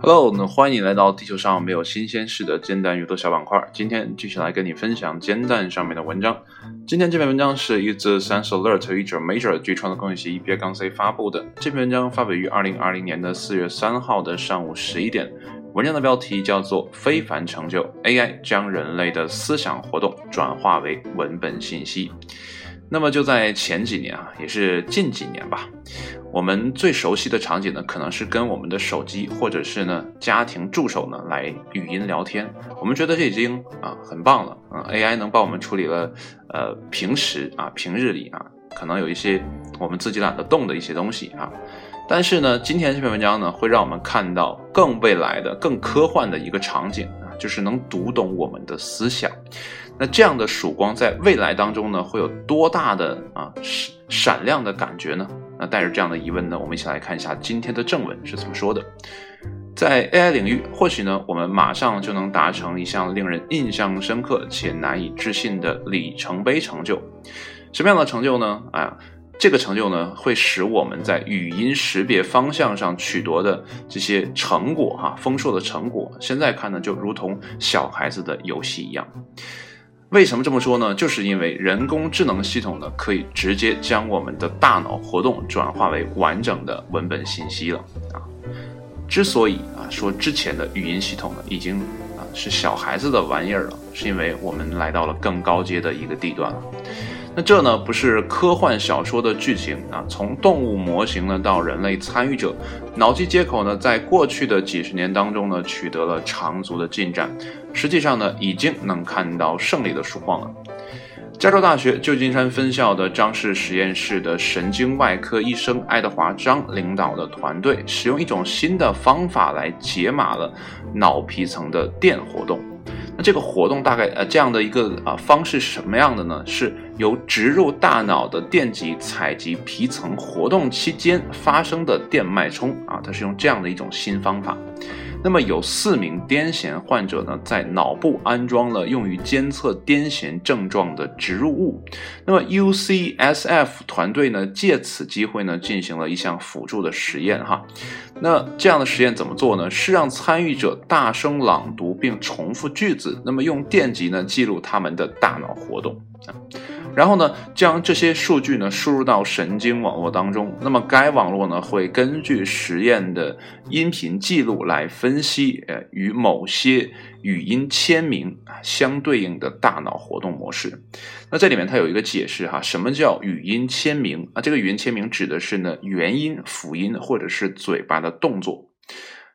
Hello，那欢迎来到地球上没有新鲜事的煎蛋阅读小板块。今天继续来跟你分享煎蛋上面的文章。今天这篇文章是一则 Sense Alert 译者 Major 据创作公益 b 杠 C 发布的。这篇文章发表于二零二零年的四月三号的上午十一点。文章的标题叫做《非凡成就 AI 将人类的思想活动转化为文本信息》。那么就在前几年啊，也是近几年吧。我们最熟悉的场景呢，可能是跟我们的手机或者是呢家庭助手呢来语音聊天。我们觉得这已经啊很棒了，嗯，AI 能帮我们处理了呃平时啊平日里啊可能有一些我们自己懒得动的一些东西啊。但是呢，今天这篇文章呢会让我们看到更未来的、更科幻的一个场景，就是能读懂我们的思想。那这样的曙光在未来当中呢会有多大的啊闪闪亮的感觉呢？那带着这样的疑问呢，我们一起来看一下今天的正文是怎么说的。在 AI 领域，或许呢，我们马上就能达成一项令人印象深刻且难以置信的里程碑成就。什么样的成就呢？啊，这个成就呢，会使我们在语音识别方向上取得的这些成果，哈，丰硕的成果，现在看呢，就如同小孩子的游戏一样。为什么这么说呢？就是因为人工智能系统呢，可以直接将我们的大脑活动转化为完整的文本信息了啊。之所以啊说之前的语音系统呢，已经啊是小孩子的玩意儿了，是因为我们来到了更高阶的一个地段了。那这呢不是科幻小说的剧情啊，从动物模型呢到人类参与者，脑机接口呢在过去的几十年当中呢取得了长足的进展，实际上呢已经能看到胜利的曙光了。加州大学旧金山分校的张氏实验室的神经外科医生爱德华张领导的团队，使用一种新的方法来解码了脑皮层的电活动。这个活动大概呃这样的一个啊方式是什么样的呢？是由植入大脑的电极采集皮层活动期间发生的电脉冲啊，它是用这样的一种新方法。那么有四名癫痫患者呢，在脑部安装了用于监测癫痫症状的植入物。那么 UCSF 团队呢，借此机会呢，进行了一项辅助的实验哈。那这样的实验怎么做呢？是让参与者大声朗读并重复句子，那么用电极呢记录他们的大脑活动啊。然后呢，将这些数据呢输入到神经网络当中。那么该网络呢会根据实验的音频记录来分析，呃，与某些语音签名相对应的大脑活动模式。那这里面它有一个解释哈，什么叫语音签名啊？这个语音签名指的是呢元音、辅音或者是嘴巴的动作。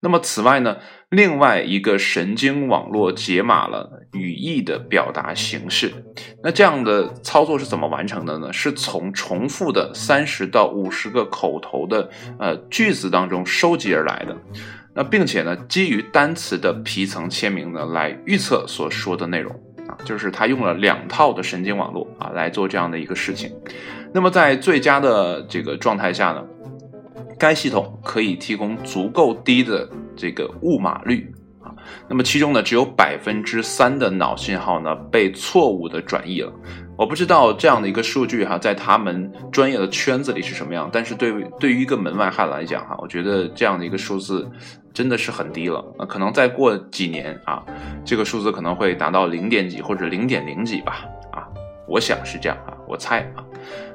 那么此外呢，另外一个神经网络解码了语义的表达形式。那这样的操作是怎么完成的呢？是从重复的三十到五十个口头的呃句子当中收集而来的。那并且呢，基于单词的皮层签名呢，来预测所说的内容啊，就是他用了两套的神经网络啊来做这样的一个事情。那么在最佳的这个状态下呢？该系统可以提供足够低的这个误码率啊，那么其中呢只有百分之三的脑信号呢被错误的转译了。我不知道这样的一个数据哈，在他们专业的圈子里是什么样，但是对对于一个门外汉来讲哈，我觉得这样的一个数字真的是很低了。那可能再过几年啊，这个数字可能会达到零点几或者零点零几吧，我想是这样啊，我猜啊。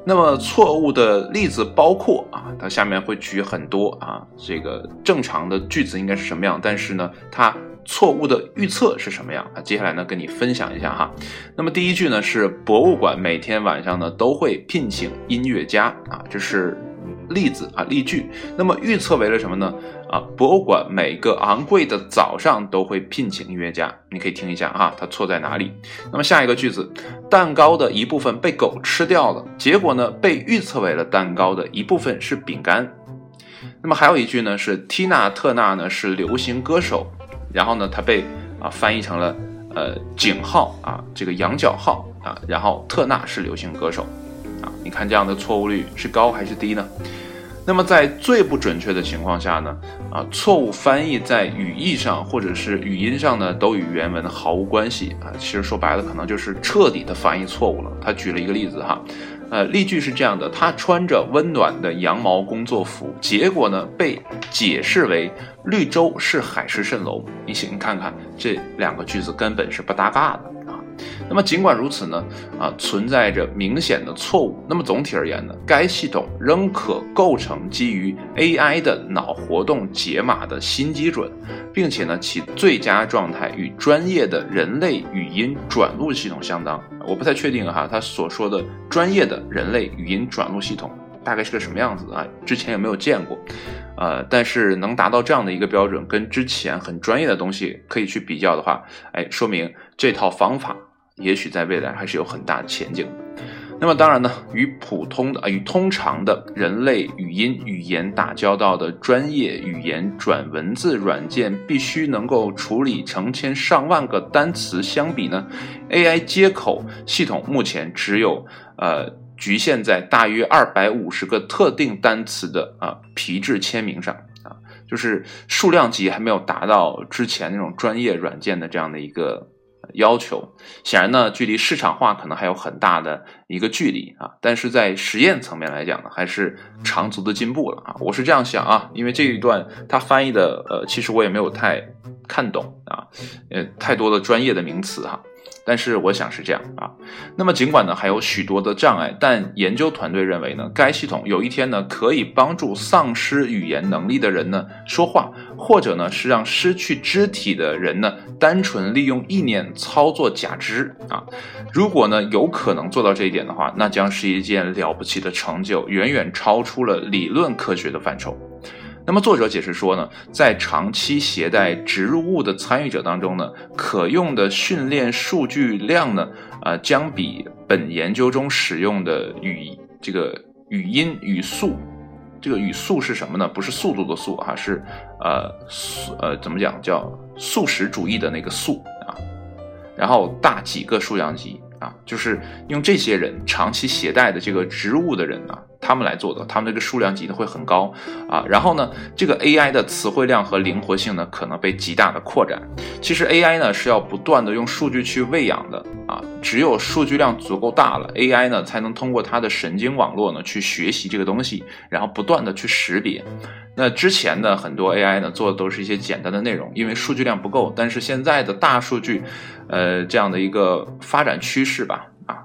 那么错误的例子包括啊，它下面会举很多啊，这个正常的句子应该是什么样，但是呢，它错误的预测是什么样啊？接下来呢，跟你分享一下哈。那么第一句呢是博物馆每天晚上呢都会聘请音乐家啊，这是。例子啊，例句，那么预测为了什么呢？啊，博物馆每个昂贵的早上都会聘请音乐家，你可以听一下哈，它错在哪里？那么下一个句子，蛋糕的一部分被狗吃掉了，结果呢，被预测为了蛋糕的一部分是饼干。那么还有一句呢，是缇娜特纳呢是流行歌手，然后呢，它被啊翻译成了呃井号啊这个羊角号啊，然后特纳是流行歌手。啊，你看这样的错误率是高还是低呢？那么在最不准确的情况下呢，啊，错误翻译在语义上或者是语音上呢，都与原文毫无关系啊。其实说白了，可能就是彻底的翻译错误了。他举了一个例子哈，呃，例句是这样的：他穿着温暖的羊毛工作服，结果呢被解释为绿洲是海市蜃楼。你请看看这两个句子根本是不搭嘎的啊。那么尽管如此呢，啊，存在着明显的错误。那么总体而言呢，该系统仍可构成基于 AI 的脑活动解码的新基准，并且呢，其最佳状态与专业的人类语音转录系统相当。我不太确定哈，他所说的专业的人类语音转录系统大概是个什么样子啊？之前有没有见过？呃，但是能达到这样的一个标准，跟之前很专业的东西可以去比较的话，哎，说明这套方法。也许在未来还是有很大的前景。那么当然呢，与普通的啊与通常的人类语音语言打交道的专业语言转文字软件，必须能够处理成千上万个单词相比呢，AI 接口系统目前只有呃局限在大约二百五十个特定单词的啊皮质签名上啊，就是数量级还没有达到之前那种专业软件的这样的一个。要求显然呢，距离市场化可能还有很大的一个距离啊，但是在实验层面来讲呢，还是长足的进步了啊，我是这样想啊，因为这一段他翻译的呃，其实我也没有太看懂啊，呃，太多的专业的名词哈。但是我想是这样啊，那么尽管呢还有许多的障碍，但研究团队认为呢，该系统有一天呢可以帮助丧失语言能力的人呢说话，或者呢是让失去肢体的人呢单纯利用意念操作假肢啊。如果呢有可能做到这一点的话，那将是一件了不起的成就，远远超出了理论科学的范畴。那么作者解释说呢，在长期携带植入物的参与者当中呢，可用的训练数据量呢，呃，将比本研究中使用的语这个语音语速，这个语速是什么呢？不是速度的速哈，是呃速呃怎么讲？叫素食主义的那个速啊，然后大几个数量级啊，就是用这些人长期携带的这个植物的人啊。他们来做的，他们这个数量级呢会很高啊，然后呢，这个 AI 的词汇量和灵活性呢可能被极大的扩展。其实 AI 呢是要不断的用数据去喂养的啊，只有数据量足够大了，AI 呢才能通过它的神经网络呢去学习这个东西，然后不断的去识别。那之前的很多 AI 呢做的都是一些简单的内容，因为数据量不够。但是现在的大数据，呃，这样的一个发展趋势吧。啊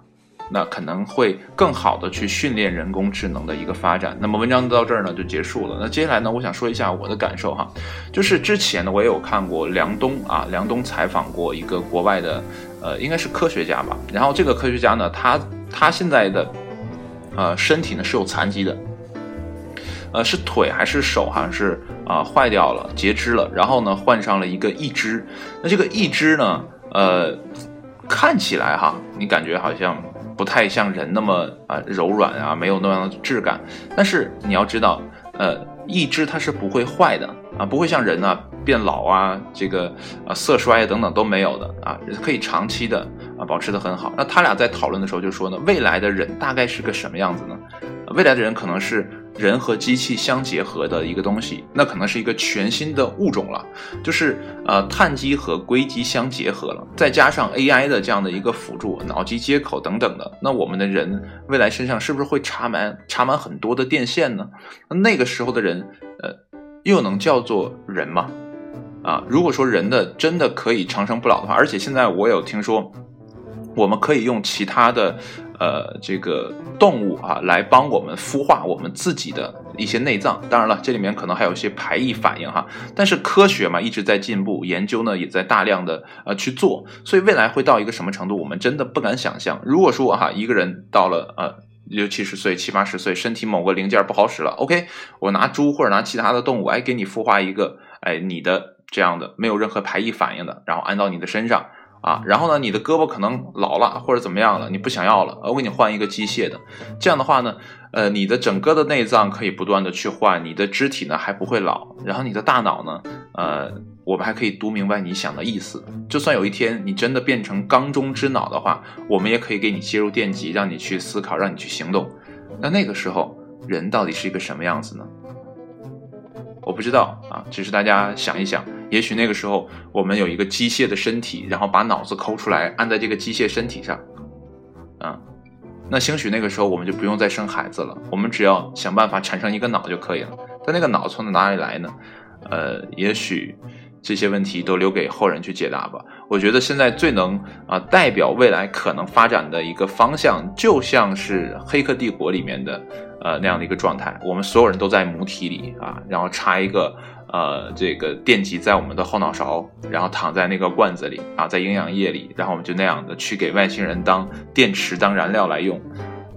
那可能会更好的去训练人工智能的一个发展。那么文章到这儿呢就结束了。那接下来呢，我想说一下我的感受哈，就是之前呢我也有看过梁冬啊，梁冬采访过一个国外的，呃，应该是科学家吧。然后这个科学家呢，他他现在的呃身体呢是有残疾的，呃是腿还是手好像是啊坏掉了，截肢了，然后呢换上了一个义肢。那这个义肢呢，呃看起来哈，你感觉好像。不太像人那么啊柔软啊，没有那样的质感。但是你要知道，呃，义肢它是不会坏的啊，不会像人啊变老啊，这个啊色衰啊等等都没有的啊，可以长期的啊保持的很好。那他俩在讨论的时候就说呢，未来的人大概是个什么样子呢？未来的人可能是。人和机器相结合的一个东西，那可能是一个全新的物种了，就是呃碳基和硅基相结合了，再加上 AI 的这样的一个辅助，脑机接口等等的，那我们的人未来身上是不是会插满插满很多的电线呢？那个时候的人，呃，又能叫做人吗？啊，如果说人的真的可以长生不老的话，而且现在我有听说，我们可以用其他的。呃，这个动物啊，来帮我们孵化我们自己的一些内脏。当然了，这里面可能还有一些排异反应哈。但是科学嘛，一直在进步，研究呢也在大量的呃去做。所以未来会到一个什么程度，我们真的不敢想象。如果说哈，一个人到了呃六七十岁、七八十岁，身体某个零件不好使了，OK，我拿猪或者拿其他的动物，哎，给你孵化一个，哎，你的这样的没有任何排异反应的，然后安到你的身上。啊，然后呢，你的胳膊可能老了或者怎么样了，你不想要了，我给你换一个机械的。这样的话呢，呃，你的整个的内脏可以不断的去换，你的肢体呢还不会老，然后你的大脑呢，呃，我们还可以读明白你想的意思。就算有一天你真的变成缸中之脑的话，我们也可以给你接入电极，让你去思考，让你去行动。那那个时候，人到底是一个什么样子呢？我不知道啊，只是大家想一想。也许那个时候我们有一个机械的身体，然后把脑子抠出来安在这个机械身体上，啊，那兴许那个时候我们就不用再生孩子了，我们只要想办法产生一个脑就可以了。但那个脑从哪里来呢？呃，也许这些问题都留给后人去解答吧。我觉得现在最能啊代表未来可能发展的一个方向，就像是《黑客帝国》里面的呃那样的一个状态，我们所有人都在母体里啊，然后插一个。呃，这个电极在我们的后脑勺，然后躺在那个罐子里啊，在营养液里，然后我们就那样的去给外星人当电池、当燃料来用，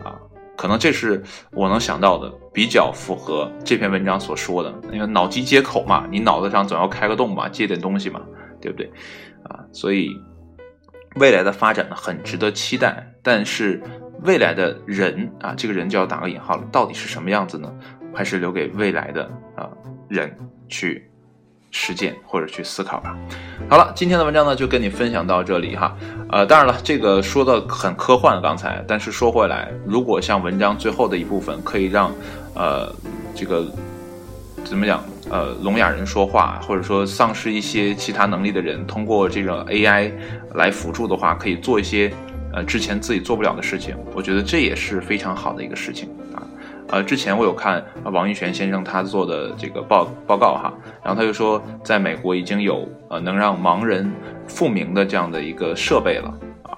啊，可能这是我能想到的比较符合这篇文章所说的，因为脑机接口嘛，你脑子上总要开个洞嘛，接点东西嘛，对不对？啊，所以未来的发展呢，很值得期待。但是未来的人啊，这个人就要打个引号了，到底是什么样子呢？还是留给未来的啊人。去实践或者去思考吧。好了，今天的文章呢就跟你分享到这里哈。呃，当然了，这个说的很科幻，刚才，但是说回来，如果像文章最后的一部分可以让呃这个怎么讲呃聋哑人说话，或者说丧失一些其他能力的人通过这个 AI 来辅助的话，可以做一些呃之前自己做不了的事情，我觉得这也是非常好的一个事情。呃，之前我有看王玉泉先生他做的这个报报告哈，然后他就说，在美国已经有呃能让盲人复明的这样的一个设备了啊，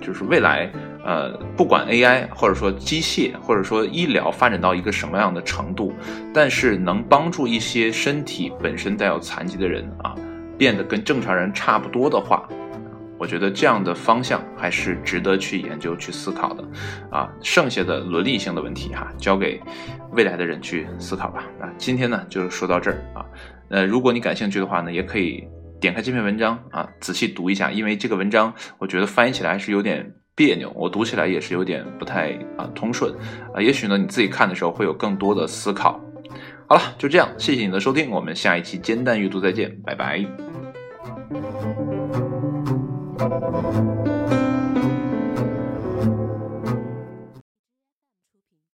就是未来呃不管 AI 或者说机械或者说医疗发展到一个什么样的程度，但是能帮助一些身体本身带有残疾的人啊变得跟正常人差不多的话。我觉得这样的方向还是值得去研究、去思考的，啊，剩下的伦理性的问题哈，交给未来的人去思考吧。啊，今天呢就说到这儿啊，呃，如果你感兴趣的话呢，也可以点开这篇文章啊，仔细读一下，因为这个文章我觉得翻译起来还是有点别扭，我读起来也是有点不太啊通顺啊，也许呢你自己看的时候会有更多的思考。好了，就这样，谢谢你的收听，我们下一期煎蛋阅读再见，拜拜。Thank you.